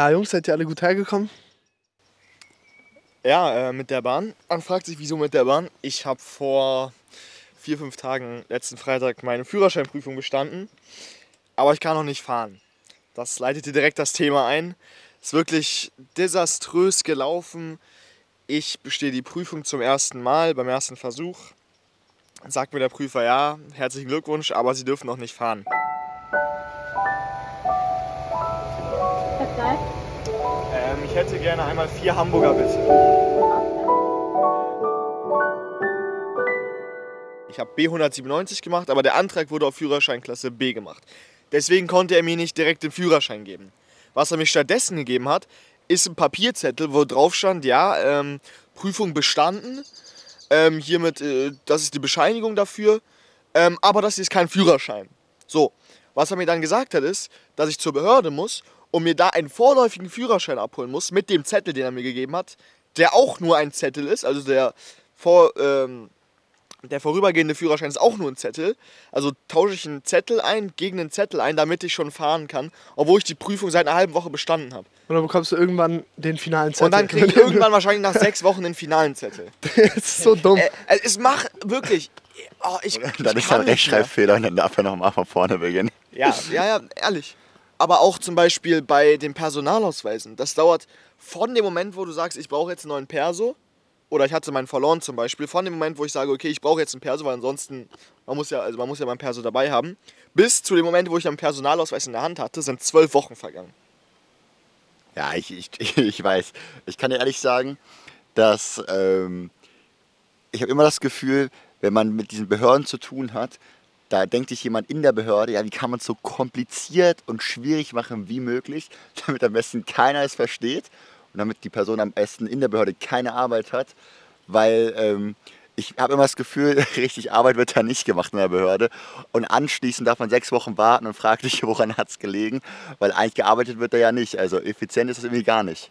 Ja, Jungs, seid ihr alle gut hergekommen? Ja, äh, mit der Bahn. Man fragt sich, wieso mit der Bahn. Ich habe vor vier, fünf Tagen, letzten Freitag, meine Führerscheinprüfung bestanden. Aber ich kann noch nicht fahren. Das leitete direkt das Thema ein. Ist wirklich desaströs gelaufen. Ich bestehe die Prüfung zum ersten Mal, beim ersten Versuch. Sagt mir der Prüfer, ja, herzlichen Glückwunsch, aber Sie dürfen noch nicht fahren. Ich hätte gerne einmal vier Hamburger bitte. Ich habe B197 gemacht, aber der Antrag wurde auf Führerscheinklasse B gemacht. Deswegen konnte er mir nicht direkt den Führerschein geben. Was er mir stattdessen gegeben hat, ist ein Papierzettel, wo drauf stand, ja, ähm, Prüfung bestanden. Ähm, hiermit, äh, das ist die Bescheinigung dafür. Ähm, aber das ist kein Führerschein. So, was er mir dann gesagt hat, ist, dass ich zur Behörde muss und mir da einen vorläufigen Führerschein abholen muss mit dem Zettel, den er mir gegeben hat, der auch nur ein Zettel ist, also der vor, ähm, der vorübergehende Führerschein ist auch nur ein Zettel. Also tausche ich einen Zettel ein gegen einen Zettel ein, damit ich schon fahren kann, obwohl ich die Prüfung seit einer halben Woche bestanden habe. Und dann bekommst du irgendwann den finalen Zettel. Und dann kriege ich irgendwann wahrscheinlich nach sechs Wochen den finalen Zettel. das ist so dumm. Äh, äh, es macht wirklich. Oh, ich, Dann ich ist halt kann nicht mehr. Rechtschreibfehler und dann darf er nochmal von vorne beginnen. Ja, ja, ja, ehrlich. Aber auch zum Beispiel bei den Personalausweisen. Das dauert von dem Moment, wo du sagst, ich brauche jetzt einen neuen Perso, oder ich hatte meinen verloren zum Beispiel, von dem Moment, wo ich sage, okay, ich brauche jetzt einen Perso, weil ansonsten, man muss ja, also man muss ja meinen Perso dabei haben, bis zu dem Moment, wo ich einen Personalausweis in der Hand hatte, sind zwölf Wochen vergangen. Ja, ich, ich, ich weiß. Ich kann dir ehrlich sagen, dass ähm, ich habe immer das Gefühl, wenn man mit diesen Behörden zu tun hat, da denkt sich jemand in der Behörde, ja, wie kann man es so kompliziert und schwierig machen wie möglich, damit am besten keiner es versteht und damit die Person am besten in der Behörde keine Arbeit hat, weil ähm, ich habe immer das Gefühl, richtig Arbeit wird da nicht gemacht in der Behörde. Und anschließend darf man sechs Wochen warten und fragt sich, woran hat es gelegen, weil eigentlich gearbeitet wird da ja nicht. Also effizient ist das irgendwie gar nicht.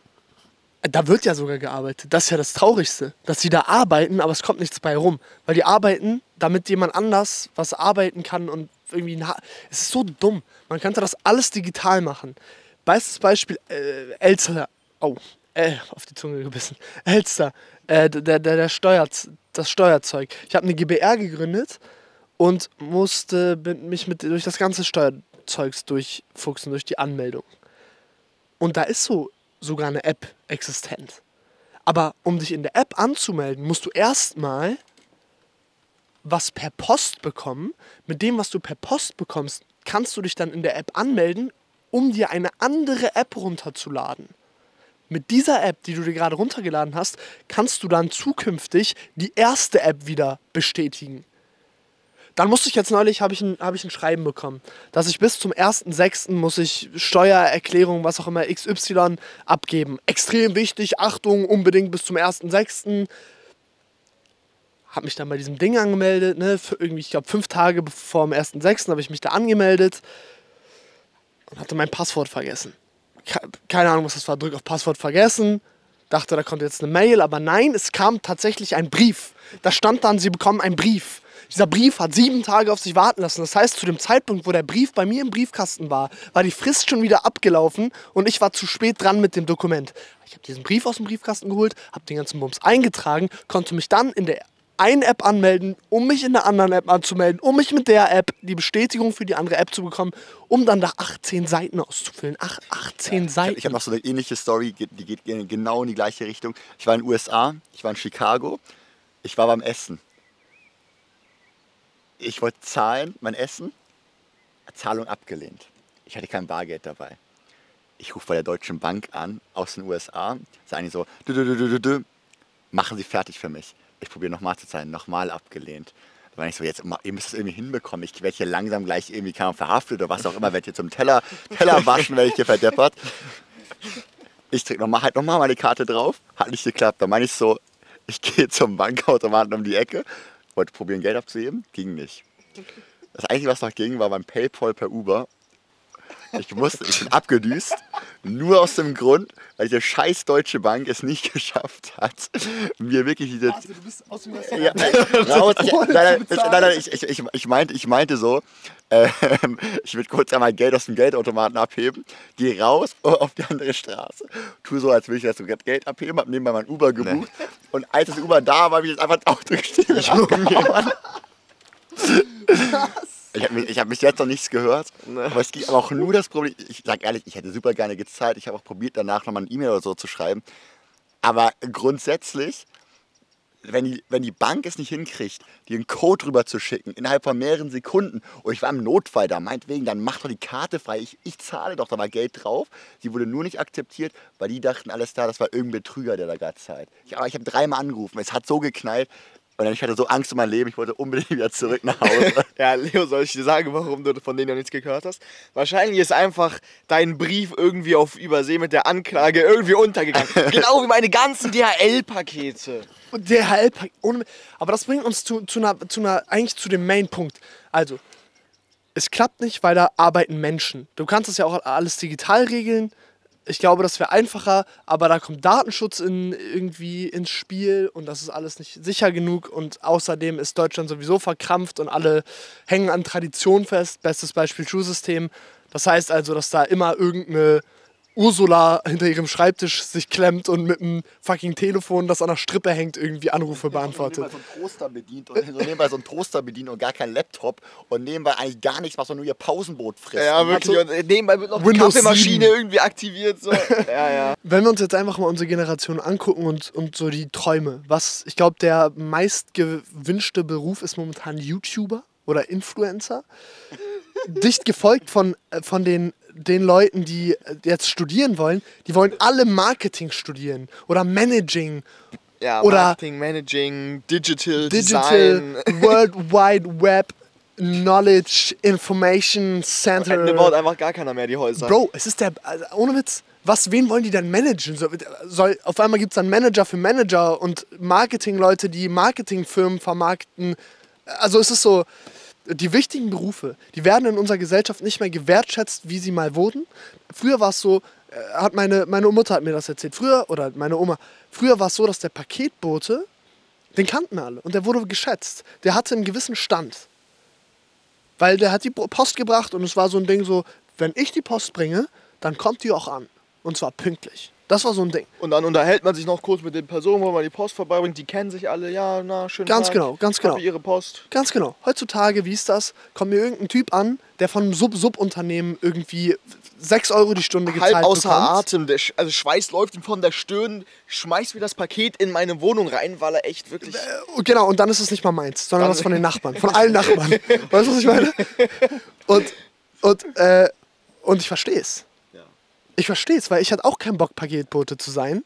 Da wird ja sogar gearbeitet. Das ist ja das Traurigste. Dass sie da arbeiten, aber es kommt nichts bei rum. Weil die arbeiten, damit jemand anders was arbeiten kann und irgendwie. Es ist so dumm. Man könnte das alles digital machen. Bestes Beispiel: äh, Elster. Oh, äh, auf die Zunge gebissen. Elster. Äh, der, der, der Steuerz das Steuerzeug. Ich habe eine GBR gegründet und musste mich mit, durch das ganze Steuerzeugs durchfuchsen, durch die Anmeldung. Und da ist so sogar eine App existent. Aber um dich in der App anzumelden, musst du erstmal was per Post bekommen. Mit dem, was du per Post bekommst, kannst du dich dann in der App anmelden, um dir eine andere App runterzuladen. Mit dieser App, die du dir gerade runtergeladen hast, kannst du dann zukünftig die erste App wieder bestätigen. Dann musste ich jetzt neulich, habe ich, ein, hab ich ein Schreiben bekommen, dass ich bis zum 1.6. muss ich Steuererklärung, was auch immer, XY abgeben. Extrem wichtig, Achtung, unbedingt bis zum 1.6. Habe mich dann bei diesem Ding angemeldet, ne, für irgendwie, ich glaube, fünf Tage vor dem 1.6. habe ich mich da angemeldet und hatte mein Passwort vergessen. Ke- Keine Ahnung, was das war, drück auf Passwort vergessen, dachte, da kommt jetzt eine Mail, aber nein, es kam tatsächlich ein Brief. Da stand dann, Sie bekommen einen Brief. Dieser Brief hat sieben Tage auf sich warten lassen. Das heißt, zu dem Zeitpunkt, wo der Brief bei mir im Briefkasten war, war die Frist schon wieder abgelaufen und ich war zu spät dran mit dem Dokument. Ich habe diesen Brief aus dem Briefkasten geholt, habe den ganzen Bums eingetragen, konnte mich dann in der einen App anmelden, um mich in der anderen App anzumelden, um mich mit der App die Bestätigung für die andere App zu bekommen, um dann da 18 Seiten auszufüllen. Ach, 18 Seiten. Ich habe noch so eine ähnliche Story, die geht ge- genau in die gleiche Richtung. Ich war in den USA, ich war in Chicago, ich war beim Essen. Ich wollte zahlen, mein Essen, Zahlung abgelehnt. Ich hatte kein Bargeld dabei. Ich rufe bei der Deutschen Bank an, aus den USA, sagen die so, dü, dü, dü, machen Sie fertig für mich. Ich probiere nochmal zu zahlen, nochmal abgelehnt. Da war ich so, jetzt, ihr müsst es irgendwie hinbekommen. Ich werde hier langsam gleich irgendwie man verhaftet oder was auch immer, werde hier zum Teller, Teller waschen, werde ich hier verdeppert. Ich drücke nochmal halt nochmal meine Karte drauf, hat nicht geklappt. Da meine ich so, ich gehe zum Bankautomaten um die Ecke, wollte probieren Geld abzuheben, ging nicht. Das Einzige, was noch ging, war beim Paypal per Uber. Ich musste, ich bin abgedüst. Nur aus dem Grund, weil diese scheiß Deutsche Bank es nicht geschafft hat, mir wirklich diese. Also, du bist aus dem Ja, raus. Ich, nein, nein, ich, nein, nein, ich, ich, ich, ich, meinte, ich meinte so, ähm, ich würde kurz einmal Geld aus dem Geldautomaten abheben, gehe raus auf die andere Straße, tue so, als würde ich jetzt Geld abheben, habe nebenbei mein Uber gebucht und als das Uber da war, habe ich jetzt einfach das Auto gestiegen. Ich habe mich, ich hab bis jetzt noch nichts gehört, aber es gibt auch nur das Problem, ich sage ehrlich, ich hätte super gerne gezahlt, ich habe auch probiert, danach nochmal eine E-Mail oder so zu schreiben, aber grundsätzlich wenn die, wenn die Bank es nicht hinkriegt, dir einen Code rüber zu schicken, innerhalb von mehreren Sekunden, und ich war im Notfall da, meinetwegen, dann mach doch die Karte frei, ich, ich zahle doch, da war Geld drauf. Sie wurde nur nicht akzeptiert, weil die dachten, alles klar, das war irgendein Betrüger, der da gerade zahlt. Ich, aber ich habe dreimal angerufen, es hat so geknallt, und dann ich hatte so Angst um mein Leben, ich wollte unbedingt wieder zurück nach Hause. Ja, Leo, soll ich dir sagen, warum du von denen noch nichts gehört hast? Wahrscheinlich ist einfach dein Brief irgendwie auf Übersee mit der Anklage irgendwie untergegangen. genau wie meine ganzen DHL-Pakete. Und DHL, ohne, aber das bringt uns zu, zu, einer, zu einer, eigentlich zu dem Main-Punkt. Also, es klappt nicht, weil da arbeiten Menschen. Du kannst das ja auch alles digital regeln. Ich glaube, das wäre einfacher, aber da kommt Datenschutz in, irgendwie ins Spiel und das ist alles nicht sicher genug. Und außerdem ist Deutschland sowieso verkrampft und alle hängen an Tradition fest. Bestes Beispiel Schulsystem. Das heißt also, dass da immer irgendeine Ursula hinter ihrem Schreibtisch sich klemmt und mit einem fucking Telefon, das an der Strippe hängt, irgendwie Anrufe beantwortet. So nebenbei so einen Toaster bedient und so nebenbei so einen Toaster bedient und gar kein Laptop und nebenbei eigentlich gar nichts, was man nur ihr Pausenbrot frisst. Ja, Und wirklich. so- Und nebenbei wird noch die Windows Kaffeemaschine 7. irgendwie aktiviert. So. Ja, ja. Wenn wir uns jetzt einfach mal unsere Generation angucken und, und so die Träume, was ich glaube, der meist gewünschte Beruf ist momentan YouTuber oder Influencer. Dicht gefolgt von, äh, von den, den Leuten, die äh, jetzt studieren wollen. Die wollen alle Marketing studieren oder Managing, ja Oder- Marketing, Managing, Digital, Digital, Design. World Wide Web, Knowledge, Information Center. Ende baut einfach gar keiner mehr die Häuser. Bro, es ist der, also ohne Witz, was, wen wollen die denn managen? So, soll, auf einmal gibt es dann Manager für Manager und Marketingleute, die Marketingfirmen vermarkten. Also es ist so, die wichtigen Berufe, die werden in unserer Gesellschaft nicht mehr gewertschätzt, wie sie mal wurden. Früher war es so, äh, hat meine, meine Mutter hat mir das erzählt, früher, oder meine Oma, früher war es so, dass der Paketbote, den kannten alle und der wurde geschätzt. Der hatte einen gewissen Stand. Weil der hat die Post gebracht und es war so ein Ding so, wenn ich die Post bringe, dann kommt die auch an. Und zwar pünktlich. Das war so ein Ding. Und dann unterhält man sich noch kurz mit den Personen, wo man die Post vorbeibringt. Die kennen sich alle. Ja, na, schön. Ganz genau, ganz genau. ihre Post. Ganz genau. Heutzutage, wie ist das? Kommt mir irgendein Typ an, der von einem Sub-Sub-Unternehmen irgendwie 6 Euro die Stunde gezahlt Halb außer bekommt. Atem. Der, Sch- also Schweiß läuft ihm von der Stirn. Schmeißt mir das Paket in meine Wohnung rein, weil er echt wirklich... Und Genau, und dann ist es nicht mal meins, sondern Dann- das von den Nachbarn, von allen Nachbarn. weißt du, was ich meine? Und, und, äh, und ich verstehe es. Ich verstehe es, weil ich hatte auch keinen Bock, Paketbote zu sein.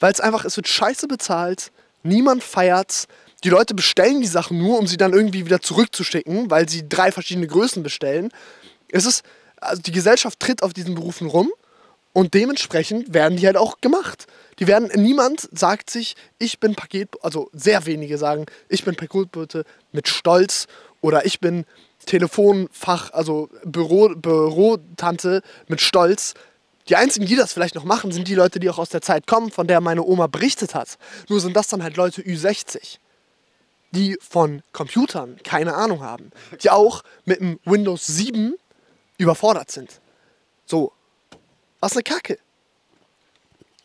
Weil es einfach, es wird scheiße bezahlt, niemand feiert's. Die Leute bestellen die Sachen nur, um sie dann irgendwie wieder zurückzuschicken, weil sie drei verschiedene Größen bestellen. Es ist, also die Gesellschaft tritt auf diesen Berufen rum und dementsprechend werden die halt auch gemacht. Die werden, niemand sagt sich, ich bin Paket, also sehr wenige sagen, ich bin Paketbote mit Stolz oder ich bin Telefonfach, also Büro, Bürotante mit Stolz. Die einzigen, die das vielleicht noch machen, sind die Leute, die auch aus der Zeit kommen, von der meine Oma berichtet hat. Nur sind das dann halt Leute Ü60, die von Computern keine Ahnung haben, die auch mit dem Windows 7 überfordert sind. So, was eine Kacke.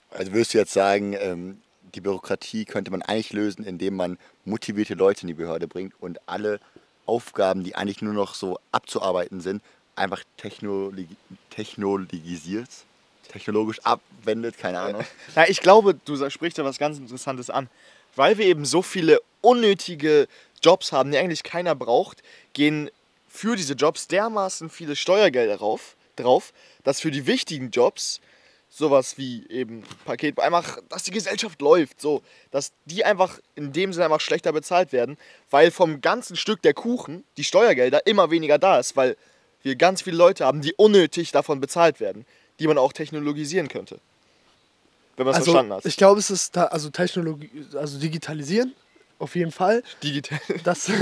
Also würdest du jetzt sagen, ähm, die Bürokratie könnte man eigentlich lösen, indem man motivierte Leute in die Behörde bringt und alle Aufgaben, die eigentlich nur noch so abzuarbeiten sind, einfach technologi technologisiert, technologisch abwendet, keine Ahnung. Ja, ich glaube, du sprichst da was ganz Interessantes an. Weil wir eben so viele unnötige Jobs haben, die eigentlich keiner braucht, gehen für diese Jobs dermaßen viele Steuergelder drauf, drauf dass für die wichtigen Jobs sowas wie eben Paket, einfach, dass die Gesellschaft läuft, so, dass die einfach in dem Sinne einfach schlechter bezahlt werden, weil vom ganzen Stück der Kuchen die Steuergelder immer weniger da ist, weil wir ganz viele Leute haben, die unnötig davon bezahlt werden, die man auch technologisieren könnte. Wenn man es Also, verstanden hat. ich glaube, es ist da, also Technologie, also digitalisieren, auf jeden Fall. Digital. Das,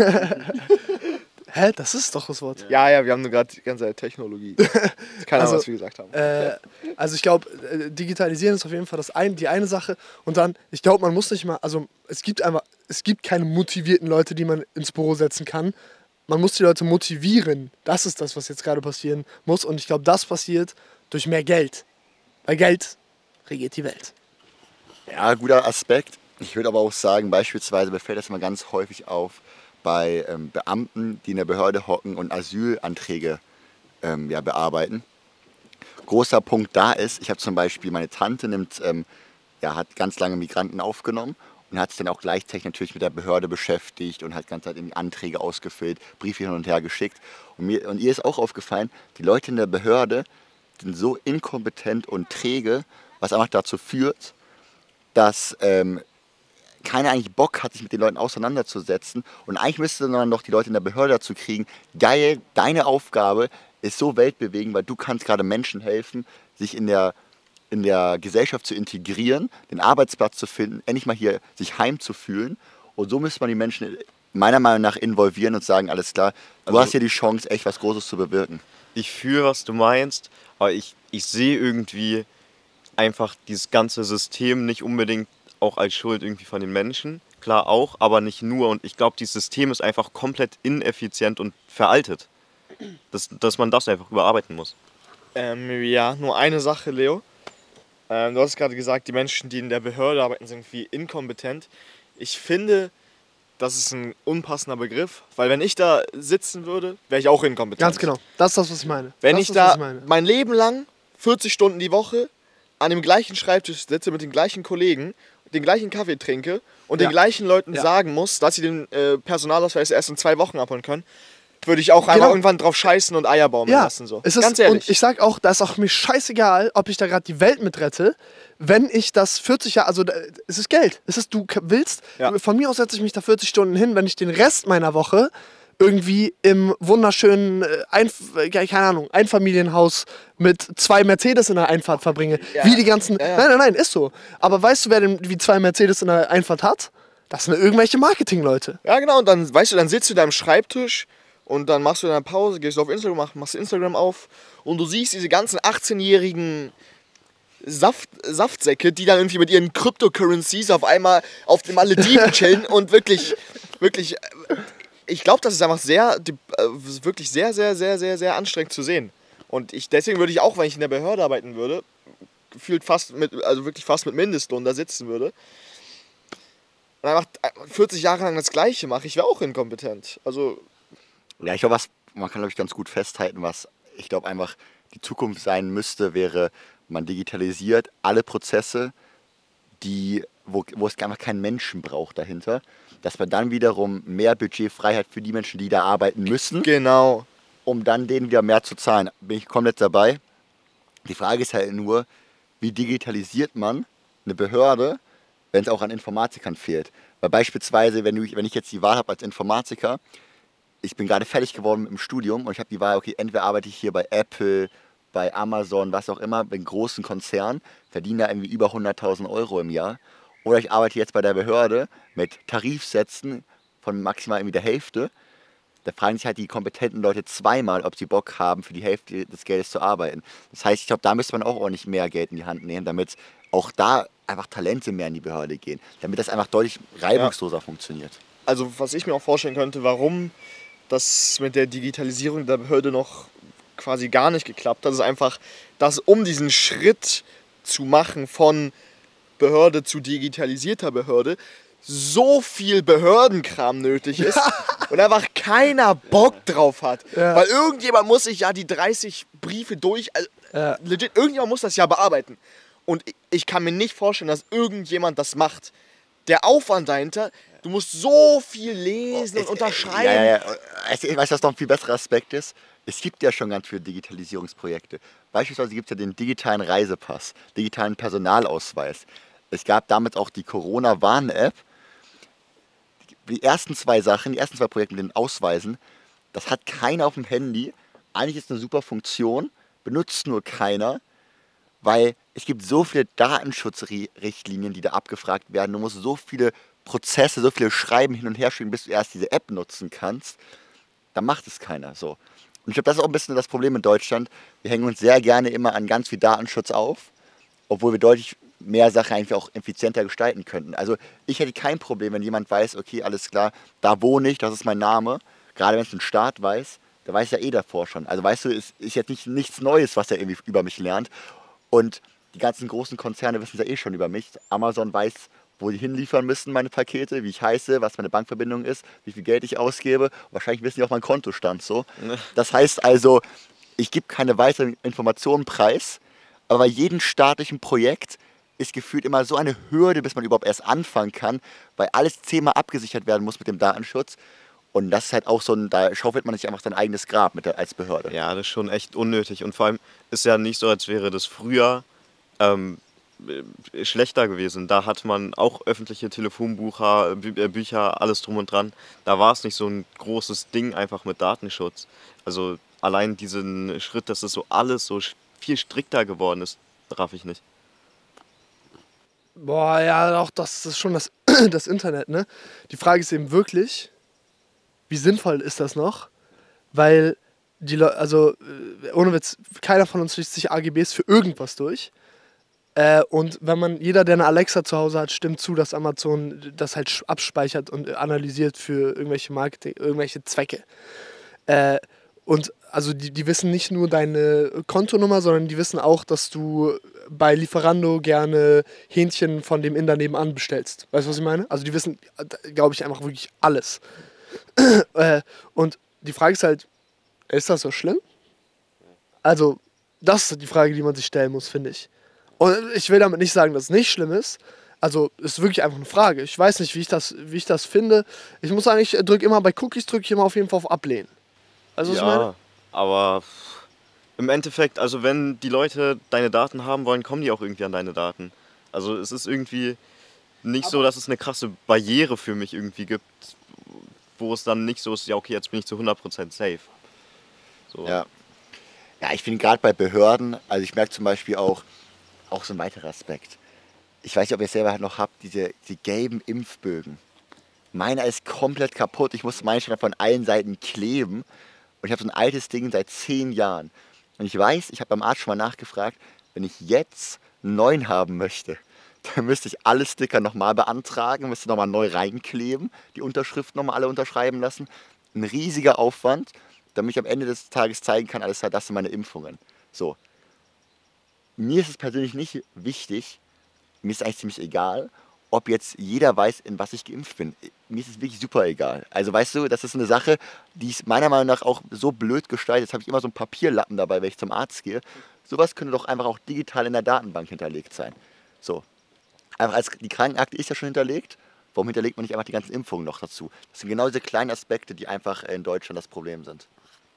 Hä, das ist doch das Wort. Ja, ja, wir haben nur gerade die ganze Zeit Technologie. Keine Ahnung, Also, was wir gesagt haben. Äh, also ich glaube, äh, digitalisieren ist auf jeden Fall das ein, die eine Sache. Und dann, ich glaube, man muss nicht mal, also es gibt einfach, es gibt keine motivierten Leute, die man ins Büro setzen kann. Man muss die Leute motivieren. Das ist das, was jetzt gerade passieren muss. Und ich glaube, das passiert durch mehr Geld. Weil Geld regiert die Welt. Ja, guter Aspekt. Ich würde aber auch sagen, beispielsweise mir fällt das mal ganz häufig auf bei ähm, Beamten, die in der Behörde hocken und Asylanträge ähm, ja, bearbeiten. Großer Punkt da ist, ich habe zum Beispiel, meine Tante nimmt, ähm, ja, hat ganz lange Migranten aufgenommen und hat sich dann auch gleichzeitig natürlich mit der Behörde beschäftigt und hat ganz die Anträge ausgefüllt, Briefe hin und her geschickt. Und, mir, und ihr ist auch aufgefallen, die Leute in der Behörde sind so inkompetent und träge, was einfach dazu führt, dass ähm, keiner eigentlich Bock hat, sich mit den Leuten auseinanderzusetzen. Und eigentlich müsste man noch die Leute in der Behörde dazu kriegen, geil, deine Aufgabe ist so weltbewegend, weil du kannst gerade Menschen helfen, sich in der, in der Gesellschaft zu integrieren, den Arbeitsplatz zu finden, endlich mal hier sich heimzufühlen. Und so müsste man die Menschen meiner Meinung nach involvieren und sagen, alles klar, du Also- hast hier die Chance, echt was Großes zu bewirken. ich fühle, was du meinst, aber ich, ich sehe irgendwie einfach dieses ganze System nicht unbedingt auch als Schuld irgendwie von den Menschen. Klar auch, aber nicht nur. Und ich glaube, dieses System ist einfach komplett ineffizient und veraltet. Dass, dass man das einfach überarbeiten muss. Ähm, ja, nur eine Sache, Leo. Ähm, du hast gerade gesagt, die Menschen, die in der Behörde arbeiten, sind irgendwie inkompetent. Ich finde, das ist ein unpassender Begriff, weil wenn ich da sitzen würde, wäre ich auch inkompetent. Ganz genau. Das ist das, was ich meine. Wenn das ich ist da meine. mein Leben lang 40 Stunden die Woche an dem gleichen Schreibtisch sitze mit den gleichen Kollegen, den gleichen Kaffee trinke und Ja. den gleichen Leuten Ja. sagen muss, dass sie den äh, Personalausweis erst in zwei Wochen abholen können, würde ich auch einfach Genau. irgendwann drauf scheißen und Eier baumeln Ja, lassen. So. es ist, Ganz ehrlich. Und ich sag auch, da ist auch mir scheißegal, ob ich da gerade die Welt mitrette, wenn ich das 40 Jahre, also da- es ist Geld. Es ist, du willst, Ja. von mir aus setze ich mich da 40 Stunden hin, wenn ich den Rest meiner Woche irgendwie im wunderschönen, äh, Einf äh, keine Ahnung, Einfamilienhaus mit zwei Mercedes in der Einfahrt verbringe. Ja. Wie die ganzen. Ja, ja. Nein, nein, nein, ist so. Aber weißt du, wer denn wie zwei Mercedes in der Einfahrt hat? Das sind irgendwelche Marketingleute. Ja, genau, und dann, weißt du, dann sitzt du da am Schreibtisch und dann machst du deine Pause, gehst auf Instagram, mach, machst Instagram auf und du siehst diese ganzen 18-jährigen Saft, Saftsäcke, die dann irgendwie mit ihren Cryptocurrencies auf einmal auf den Malediven chillen und wirklich, wirklich, äh, ich glaube, das ist einfach sehr, äh, wirklich sehr, sehr, sehr, sehr, sehr anstrengend zu sehen. Und ich, deswegen würde ich auch, wenn ich in der Behörde arbeiten würde, gefühlt fast mit, also wirklich fast mit Mindestlohn da sitzen würde, und einfach 40 Jahre lang das Gleiche mache, ich wäre auch inkompetent. Also, Ja, ich glaube, was man kann, glaube ich, ganz gut festhalten, was ich glaube einfach die Zukunft sein müsste, wäre, man digitalisiert alle Prozesse, die, wo, wo es einfach keinen Menschen braucht dahinter, dass man dann wiederum mehr Budgetfreiheit für die Menschen, die da arbeiten müssen, genau. um dann denen wieder mehr zu zahlen. Bin ich komplett dabei. Die Frage ist halt nur, wie digitalisiert man eine Behörde, wenn es auch an Informatikern fehlt? Weil beispielsweise, wenn, du, wenn ich jetzt die Wahl habe als Informatiker, ich bin gerade fertig geworden mit dem Studium und ich habe die Wahl, okay, entweder arbeite ich hier bei Apple, bei Amazon, was auch immer, bei großen Konzernen, verdiene da irgendwie über 100.000 Euro im Jahr. Oder ich arbeite jetzt bei der Behörde mit Tarifsätzen von maximal irgendwie der Hälfte. Da fragen sich halt die kompetenten Leute zweimal, ob sie Bock haben, für die Hälfte des Geldes zu arbeiten. Das heißt, ich glaube, da müsste man auch ordentlich mehr Geld in die Hand nehmen, damit auch da einfach Talente mehr in die Behörde gehen. Damit das einfach deutlich reibungsloser funktioniert. Also, was ich mir auch vorstellen könnte, warum das mit der Digitalisierung der Behörde noch quasi gar nicht geklappt hat, ist einfach, dass um diesen Schritt zu machen von Behörde zu digitalisierter Behörde, so viel Behördenkram nötig ist und einfach keiner Bock drauf hat. Ja. Weil irgendjemand muss sich ja die 30 Briefe durch, also Ja. legit, irgendjemand muss das ja bearbeiten. Und ich kann mir nicht vorstellen, dass irgendjemand das macht. Der Aufwand dahinter, du musst so viel lesen und unterschreiben. Ja, ja, ja. Weißt du, was noch ein viel besserer Aspekt ist? Es gibt ja schon ganz viele Digitalisierungsprojekte. Beispielsweise gibt es ja den digitalen Reisepass, digitalen Personalausweis. Es gab damit auch die Corona-Warn-App. Die ersten zwei Sachen, die ersten zwei Projekte mit den Ausweisen, das hat keiner auf dem Handy. Eigentlich ist es eine super Funktion, benutzt nur keiner, weil es gibt so viele Datenschutzrichtlinien, die da abgefragt werden. Du musst so viele Prozesse, so viele Schreiben hin und her schieben, bis du erst diese App nutzen kannst. dann macht es keiner so. Und ich glaube, das ist auch ein bisschen das Problem in Deutschland. Wir hängen uns sehr gerne immer an ganz viel Datenschutz auf, obwohl wir deutlich mehr Sachen eigentlich auch effizienter gestalten könnten. Also ich hätte kein Problem, wenn jemand weiß, okay, alles klar, da wohne ich, das ist mein Name. Gerade wenn es ein Staat weiß, der weiß ja eh davor schon. Also weißt du, es ist jetzt nicht, nichts Neues, was er irgendwie über mich lernt. Und die ganzen großen Konzerne wissen ja eh schon über mich. Amazon weiß, wo die hinliefern müssen, meine Pakete, wie ich heiße, was meine Bankverbindung ist, wie viel Geld ich ausgebe. Wahrscheinlich wissen die auch meinen Kontostand so. Das heißt also, ich gebe keine weiteren Informationen preis, aber bei jedem staatlichen Projekt ist gefühlt immer so eine Hürde, bis man überhaupt erst anfangen kann, weil alles zehnmal abgesichert werden muss mit dem Datenschutz. Und das ist halt auch so ein, da schaufelt man sich einfach sein eigenes Grab mit der, als Behörde. Ja, das ist schon echt unnötig. Und vor allem ist ja nicht so, als wäre das früher ähm, äh, schlechter gewesen. Da hat man auch öffentliche Telefonbücher, Bü äh, Bücher, alles drum und dran. Da war es nicht so ein großes Ding einfach mit Datenschutz. Also allein diesen Schritt, dass es so alles so viel strikter geworden ist, raff ich nicht. Boah, ja, auch das ist schon das, das Internet, ne? Die Frage ist eben wirklich, wie sinnvoll ist das noch? Weil die Leute, also äh, ohne Witz, keiner von uns liest sich AGBs für irgendwas durch. Äh, und wenn man, jeder, der eine Alexa zu Hause hat, stimmt zu, dass Amazon das halt abspeichert und analysiert für irgendwelche Marketing, irgendwelche Zwecke. Äh, und also die, die wissen nicht nur deine Kontonummer, sondern die wissen auch, dass du bei Lieferando gerne Hähnchen von dem Inder nebenan bestellst. Weißt du, was ich meine? Also die wissen, glaube ich, einfach wirklich alles. Äh, und die Frage ist halt, ist das so schlimm? Also, das ist die Frage, die man sich stellen muss, finde ich. Und ich will damit nicht sagen, dass es nicht schlimm ist. Also, es ist wirklich einfach eine Frage. Ich weiß nicht, wie ich das, wie ich das finde. Ich muss sagen, ich drücke immer bei Cookies, drücke ich immer auf jeden Fall auf Ablehnen. Also, ja, aber im Endeffekt, also wenn die Leute deine Daten haben wollen, kommen die auch irgendwie an deine Daten. Also es ist irgendwie nicht aber so, dass es eine krasse Barriere für mich irgendwie gibt, wo es dann nicht so ist, ja okay, jetzt bin ich zu 100% safe. So. Ja. Ja, ich finde gerade bei Behörden, also ich merke zum Beispiel auch, auch so ein weiterer Aspekt. Ich weiß nicht, ob ihr es selber noch habt, diese, diese gelben Impfbögen. Meiner ist komplett kaputt. Ich musste meinen schon von allen Seiten kleben. Und ich habe so ein altes Ding seit zehn Jahren. Und ich weiß, ich habe beim Arzt schon mal nachgefragt, wenn ich jetzt einen neuen haben möchte, dann müsste ich alle Sticker nochmal beantragen, müsste nochmal neu reinkleben, die Unterschriften nochmal alle unterschreiben lassen. Ein riesiger Aufwand, damit ich am Ende des Tages zeigen kann, alles das sind meine Impfungen. So. Mir ist es persönlich nicht wichtig, mir ist eigentlich ziemlich egal, ob jetzt jeder weiß, in was ich geimpft bin. Mir ist es wirklich super egal. Also weißt du, das ist eine Sache, die ist meiner Meinung nach auch so blöd gestaltet. Jetzt habe ich immer so einen Papierlappen dabei, wenn ich zum Arzt gehe. Sowas könnte doch einfach auch digital in der Datenbank hinterlegt sein. So. Einfach als die Krankenakte ist ja schon hinterlegt. Warum hinterlegt man nicht einfach die ganzen Impfungen noch dazu? Das sind genau diese kleinen Aspekte, die einfach in Deutschland das Problem sind.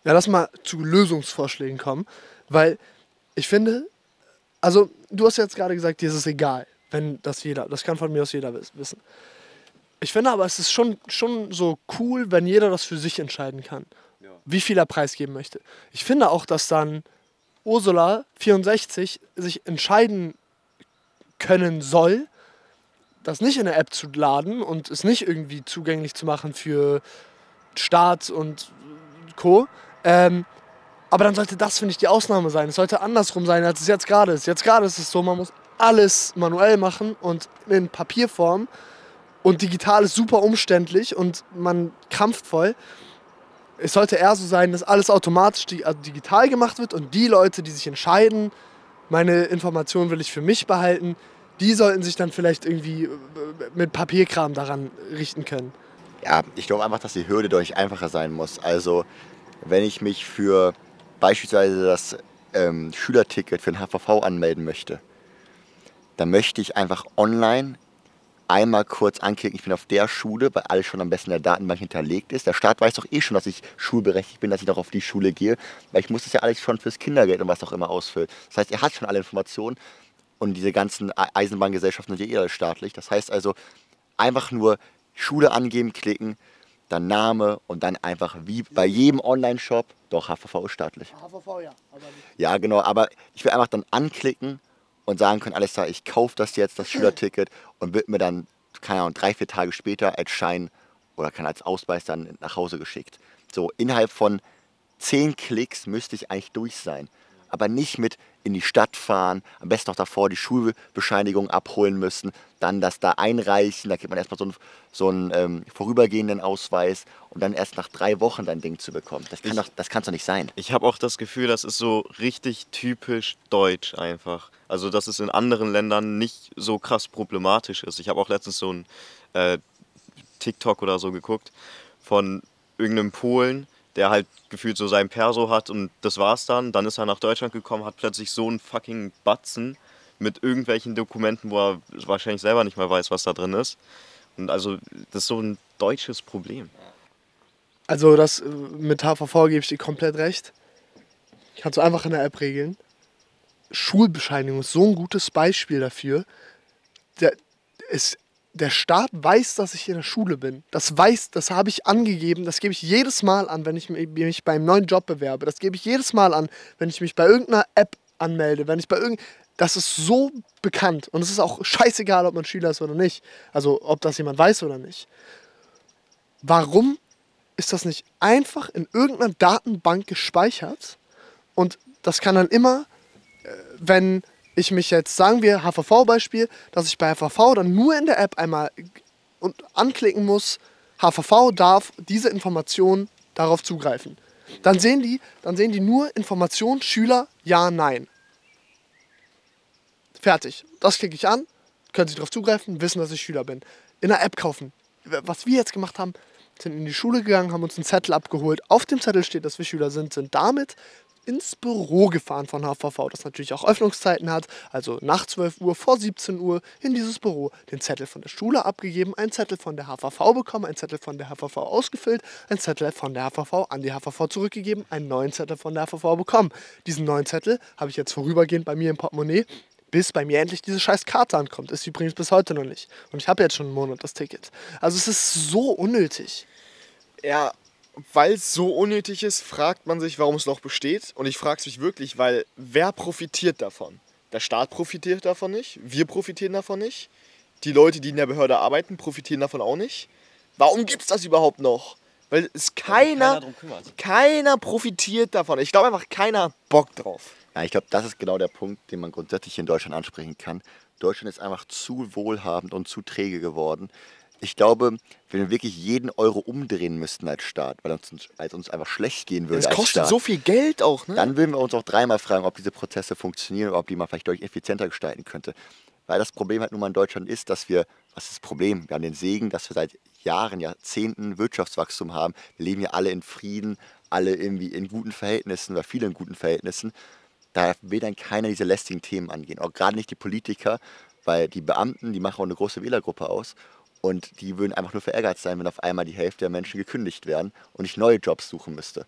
Ja, lass mal zu Lösungsvorschlägen kommen, weil ich finde, also du hast jetzt gerade gesagt, dir ist es egal, wenn das jeder, das kann von mir aus jeder wissen. Ich finde aber, es ist schon, schon so cool, wenn jeder das für sich entscheiden kann, ja. wie viel er preisgeben möchte. Ich finde auch, dass dann Ursula 64 sich entscheiden können soll, das nicht in der App zu laden und es nicht irgendwie zugänglich zu machen für Staat und Co. Ähm, aber dann sollte das, finde ich, die Ausnahme sein. Es sollte andersrum sein, als es jetzt gerade ist. Jetzt gerade ist es so, man muss alles manuell machen und in Papierform. Und digital ist super umständlich und man krampft voll. Es sollte eher so sein, dass alles automatisch also digital gemacht wird und die Leute, die sich entscheiden, meine Informationen will ich für mich behalten, die sollten sich dann vielleicht irgendwie äh, mit Papierkram daran richten können. Ja, ich glaube einfach, dass die Hürde deutlich einfacher sein muss. Also, wenn ich mich für beispielsweise das ähm, Schülerticket für den HVV anmelden möchte, dann möchte ich einfach online einmal kurz anklicken, ich bin auf der Schule, weil alles schon am besten in der Datenbank hinterlegt ist. Der Staat weiß doch eh schon, dass ich schulberechtigt bin, dass ich noch auf die Schule gehe, weil ich muss das ja alles schon fürs Kindergeld und was auch immer ausfüllen. Das heißt, er hat schon alle Informationen und diese ganzen Eisenbahngesellschaften sind ja eh staatlich. Das heißt also, einfach nur Schule angeben, klicken, dann Name und dann einfach wie bei jedem Online-Shop, doch HVV ist staatlich. HVV ja. Aber ja, genau, aber ich will einfach dann anklicken und sagen können, alles klar, ich kaufe das jetzt, das Schülerticket und wird mir dann, keine Ahnung, drei, vier Tage später als Schein oder kann als Ausweis dann nach Hause geschickt. So, innerhalb von zehn Klicks müsste ich eigentlich durch sein. Aber nicht mit in die Stadt fahren, am besten noch davor die Schulbescheinigung abholen müssen, dann das da einreichen, da gibt man erstmal so einen, so einen ähm, vorübergehenden Ausweis und dann erst nach drei Wochen dein Ding zu bekommen. Das kann Ich- doch, das kann's doch nicht sein. Ich habe auch das Gefühl, das ist so richtig typisch deutsch einfach. Also, dass es in anderen Ländern nicht so krass problematisch ist. Ich habe auch letztens so ein äh, TikTok oder so geguckt von irgendeinem Polen, der halt gefühlt so sein Perso hat und das war's dann. Dann ist er nach Deutschland gekommen, hat plötzlich so einen fucking Batzen mit irgendwelchen Dokumenten, wo er wahrscheinlich selber nicht mehr weiß, was da drin ist. Und also, das ist so ein deutsches Problem. Also das äh, mit HVV gebe ich dir komplett recht. Kannst du einfach in der App regeln. Schulbescheinigung ist so ein gutes Beispiel dafür. Der, ist, der Staat weiß, dass ich in der Schule bin. Das weiß, das habe ich angegeben. Das gebe ich jedes Mal an, wenn ich mi- mich beim neuen Job bewerbe. Das gebe ich jedes Mal an, wenn ich mich bei irgendeiner App anmelde. Wenn ich bei irgend das ist so bekannt und es ist auch scheißegal, ob man Schüler ist oder nicht. Also ob das jemand weiß oder nicht. Warum ist das nicht einfach in irgendeiner Datenbank gespeichert? Und das kann dann immer, äh, wenn ich mich jetzt, sagen wir HVV-Beispiel, dass ich bei HVV dann nur in der App einmal und anklicken muss, HVV darf diese Information darauf zugreifen. Dann sehen die, dann sehen die nur Information Schüler, ja, nein. Fertig. Das klicke ich an, können sie darauf zugreifen, wissen, dass ich Schüler bin. In der App kaufen. Was wir jetzt gemacht haben, sind in die Schule gegangen, haben uns einen Zettel abgeholt. Auf dem Zettel steht, dass wir Schüler sind, sind damit ins Büro gefahren von HVV, das natürlich auch Öffnungszeiten hat, also nach 12 Uhr, vor 17 Uhr in dieses Büro, den Zettel von der Schule abgegeben, einen Zettel von der HVV bekommen, einen Zettel von der HVV ausgefüllt, einen Zettel von der HVV an die HVV zurückgegeben, einen neuen Zettel von der HVV bekommen. Diesen neuen Zettel habe ich jetzt vorübergehend bei mir im Portemonnaie, bis bei mir endlich diese scheiß Karte ankommt. Ist übrigens bis heute noch nicht. Und ich habe jetzt schon einen Monat das Ticket. Also es ist so unnötig. Ja, weil es so unnötig ist, fragt man sich, warum es noch besteht. Und ich frage es mich wirklich, weil wer profitiert davon? Der Staat profitiert davon nicht, wir profitieren davon nicht, die Leute, die in der Behörde arbeiten, profitieren davon auch nicht. Warum gibt es das überhaupt noch? Weil es keiner, drum kümmert. keiner profitiert davon. Ich glaube einfach, keiner hat Bock drauf. Ja, ich glaube, das ist genau der Punkt, den man grundsätzlich in Deutschland ansprechen kann. Deutschland ist einfach zu wohlhabend und zu träge geworden. Ich glaube, wenn wir wirklich jeden Euro umdrehen müssten als Staat, weil uns, als uns einfach schlecht gehen würde Es als kostet Staat, so viel Geld auch, ne? dann würden wir uns auch dreimal fragen, ob diese Prozesse funktionieren oder ob die man vielleicht deutlich effizienter gestalten könnte. Weil das Problem halt nun mal in Deutschland ist, dass wir, was ist das Problem? Wir haben den Segen, dass wir seit Jahren, Jahrzehnten Wirtschaftswachstum haben. Wir leben ja alle in Frieden, alle irgendwie in guten Verhältnissen oder viele in guten Verhältnissen. Da will dann keiner diese lästigen Themen angehen. Auch gerade nicht die Politiker, weil die Beamten, die machen auch eine große Wählergruppe aus. Und die würden einfach nur verärgert sein, wenn auf einmal die Hälfte der Menschen gekündigt werden und ich neue Jobs suchen müsste.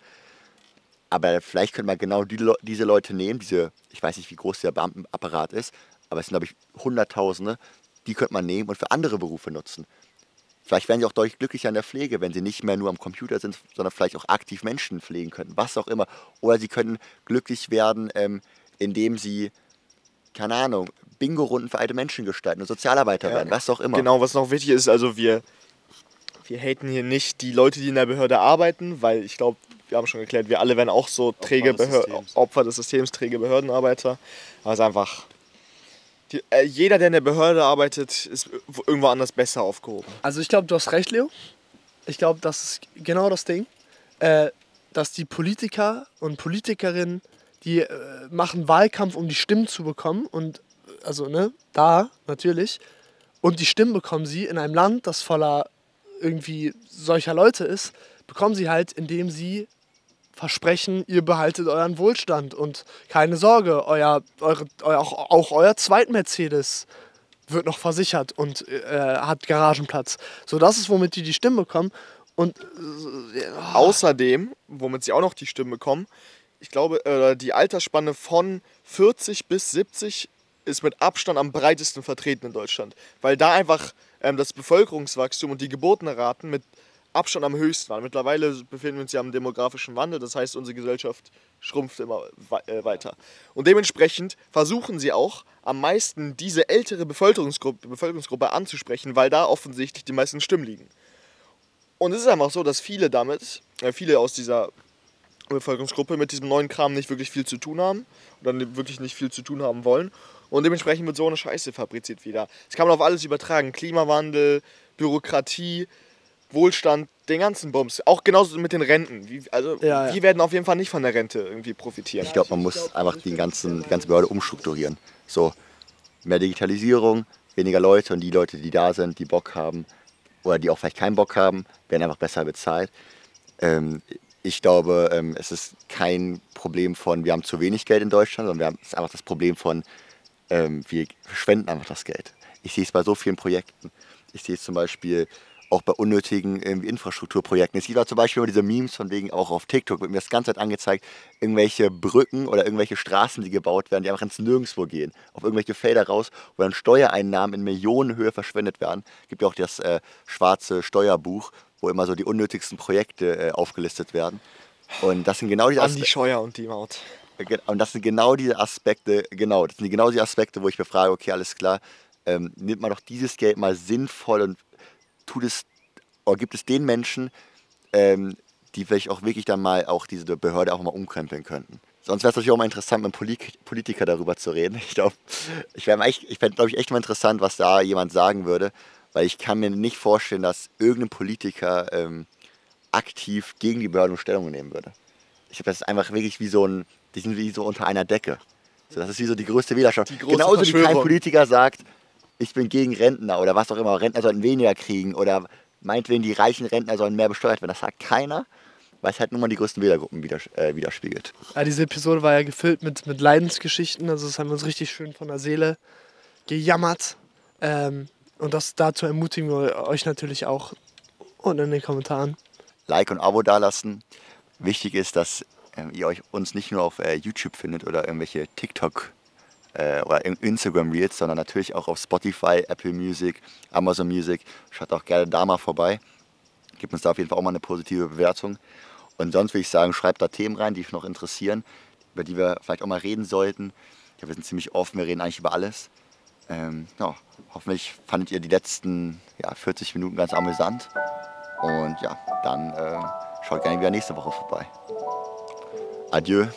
Aber vielleicht könnte man genau die, diese Leute nehmen, diese, ich weiß nicht, wie groß der Beamtenapparat ist, aber es sind, glaube ich, Hunderttausende, die könnte man nehmen und für andere Berufe nutzen. Vielleicht wären sie auch deutlich glücklicher in der Pflege, wenn sie nicht mehr nur am Computer sind, sondern vielleicht auch aktiv Menschen pflegen könnten, was auch immer. Oder sie können glücklich werden, ähm, indem sie, keine Ahnung, Bingo-Runden für alte Menschen gestalten und Sozialarbeiter werden, was auch immer. Genau, was noch wichtig ist, also wir, wir haten hier nicht die Leute, die in der Behörde arbeiten, weil ich glaube, wir haben schon geklärt, wir alle wären auch so träge des Behör Systems. Opfer des Systems, träge Behördenarbeiter. Aber es ist einfach, die, äh, jeder, der in der Behörde arbeitet, ist irgendwo anders besser aufgehoben. Also ich glaube, du hast recht, Leo. Ich glaube, das ist genau das Ding, äh, dass die Politiker und Politikerinnen, die äh, machen Wahlkampf, um die Stimmen zu bekommen und also ne, da natürlich und die Stimmen bekommen sie in einem Land, das voller irgendwie solcher Leute ist, bekommen sie halt, indem sie versprechen, ihr behaltet euren Wohlstand und keine Sorge, euer, eure, euer, auch, auch euer Zweit-Mercedes wird noch versichert und äh, hat Garagenplatz. So, das ist, womit die die Stimmen bekommen. Und äh, ja, Außerdem, womit sie auch noch die Stimmen bekommen, ich glaube, äh, die Altersspanne von 40 bis 70 ist mit Abstand am breitesten vertreten in Deutschland. Weil da einfach ähm, das Bevölkerungswachstum und die Geburtenraten mit Abstand am höchsten waren. Mittlerweile befinden wir uns ja am demografischen Wandel, das heißt, unsere Gesellschaft schrumpft immer wei- äh, weiter. Und dementsprechend versuchen sie auch am meisten diese ältere Bevölkerungsgruppe, Bevölkerungsgruppe anzusprechen, weil da offensichtlich die meisten Stimmen liegen. Und es ist einfach so, dass viele damit, äh, viele aus dieser Bevölkerungsgruppe mit diesem neuen Kram nicht wirklich viel zu tun haben oder wirklich nicht viel zu tun haben wollen. Und dementsprechend wird so eine Scheiße fabriziert wieder. Das kann man auf alles übertragen. Klimawandel, Bürokratie, Wohlstand, den ganzen Bums. Auch genauso mit den Renten. Wie, also Ja, ja. wir werden auf jeden Fall nicht von der Rente irgendwie profitieren. Ich glaube, man muss einfach die, ganzen, die ganze Behörde umstrukturieren. So, mehr Digitalisierung, weniger Leute und die Leute, die da sind, die Bock haben oder die auch vielleicht keinen Bock haben, werden einfach besser bezahlt. Ähm, ich glaube, ähm, es ist kein Problem von, wir haben zu wenig Geld in Deutschland, sondern wir haben, es ist einfach das Problem von, ähm, wir verschwenden einfach das Geld. Ich sehe es bei so vielen Projekten. Ich sehe es zum Beispiel auch bei unnötigen Infrastrukturprojekten. Es gibt auch zum Beispiel immer diese Memes von wegen, auch auf TikTok wird mir das ganze Zeit angezeigt, irgendwelche Brücken oder irgendwelche Straßen, die gebaut werden, die einfach ins Nirgendwo gehen. Auf irgendwelche Felder raus, wo dann Steuereinnahmen in Millionenhöhe verschwendet werden. Es gibt ja auch das äh, schwarze Steuerbuch, wo immer so die unnötigsten Projekte äh, aufgelistet werden. Und das sind genau die An die Aspe- Scheuer und die Maut. Und das sind genau diese Aspekte, genau, das sind genau die Aspekte, wo ich mir frage, okay, alles klar, ähm, nimmt man doch dieses Geld mal sinnvoll und tut es, oder gibt es den Menschen, ähm, die vielleicht auch wirklich dann mal auch diese Behörde auch mal umkrempeln könnten. Sonst wäre es natürlich auch mal interessant, mit einem Polit Politiker darüber zu reden. Ich glaube, ich, ich fände, glaube ich, echt mal interessant, was da jemand sagen würde, weil ich kann mir nicht vorstellen, dass irgendein Politiker ähm, aktiv gegen die Behörden Stellung nehmen würde. Ich glaube, das ist einfach wirklich wie so ein, die sind wie so unter einer Decke. So, das ist wie so die größte Wählerschaft. Die Genauso wie kein. Politiker sagt, ich bin gegen Rentner oder was auch immer, Rentner sollten weniger kriegen oder meinetwegen die reichen Rentner sollen mehr besteuert werden. Das sagt keiner, weil es halt nur mal die größten Wählergruppen widers äh, widerspiegelt. Ja, diese Episode war ja gefüllt mit, mit Leidensgeschichten. Also, das haben wir uns richtig schön von der Seele gejammert. Ähm, und das dazu ermutigen wir euch natürlich auch unten in den Kommentaren. Like und Abo dalassen. Wichtig ist, dass ihr euch uns nicht nur auf äh, YouTube findet oder irgendwelche TikTok äh, oder in- Instagram Reels, sondern natürlich auch auf Spotify, Apple Music, Amazon Music. Schaut auch gerne da mal vorbei. Gebt uns da auf jeden Fall auch mal eine positive Bewertung. Und sonst würde ich sagen, schreibt da Themen rein, die euch noch interessieren, über die wir vielleicht auch mal reden sollten. Ja, wir sind ziemlich offen, wir reden eigentlich über alles. Ähm, ja, hoffentlich fandet ihr die letzten ja, 40 Minuten ganz amüsant. Und ja, dann äh, schaut gerne wieder nächste Woche vorbei. Adieu.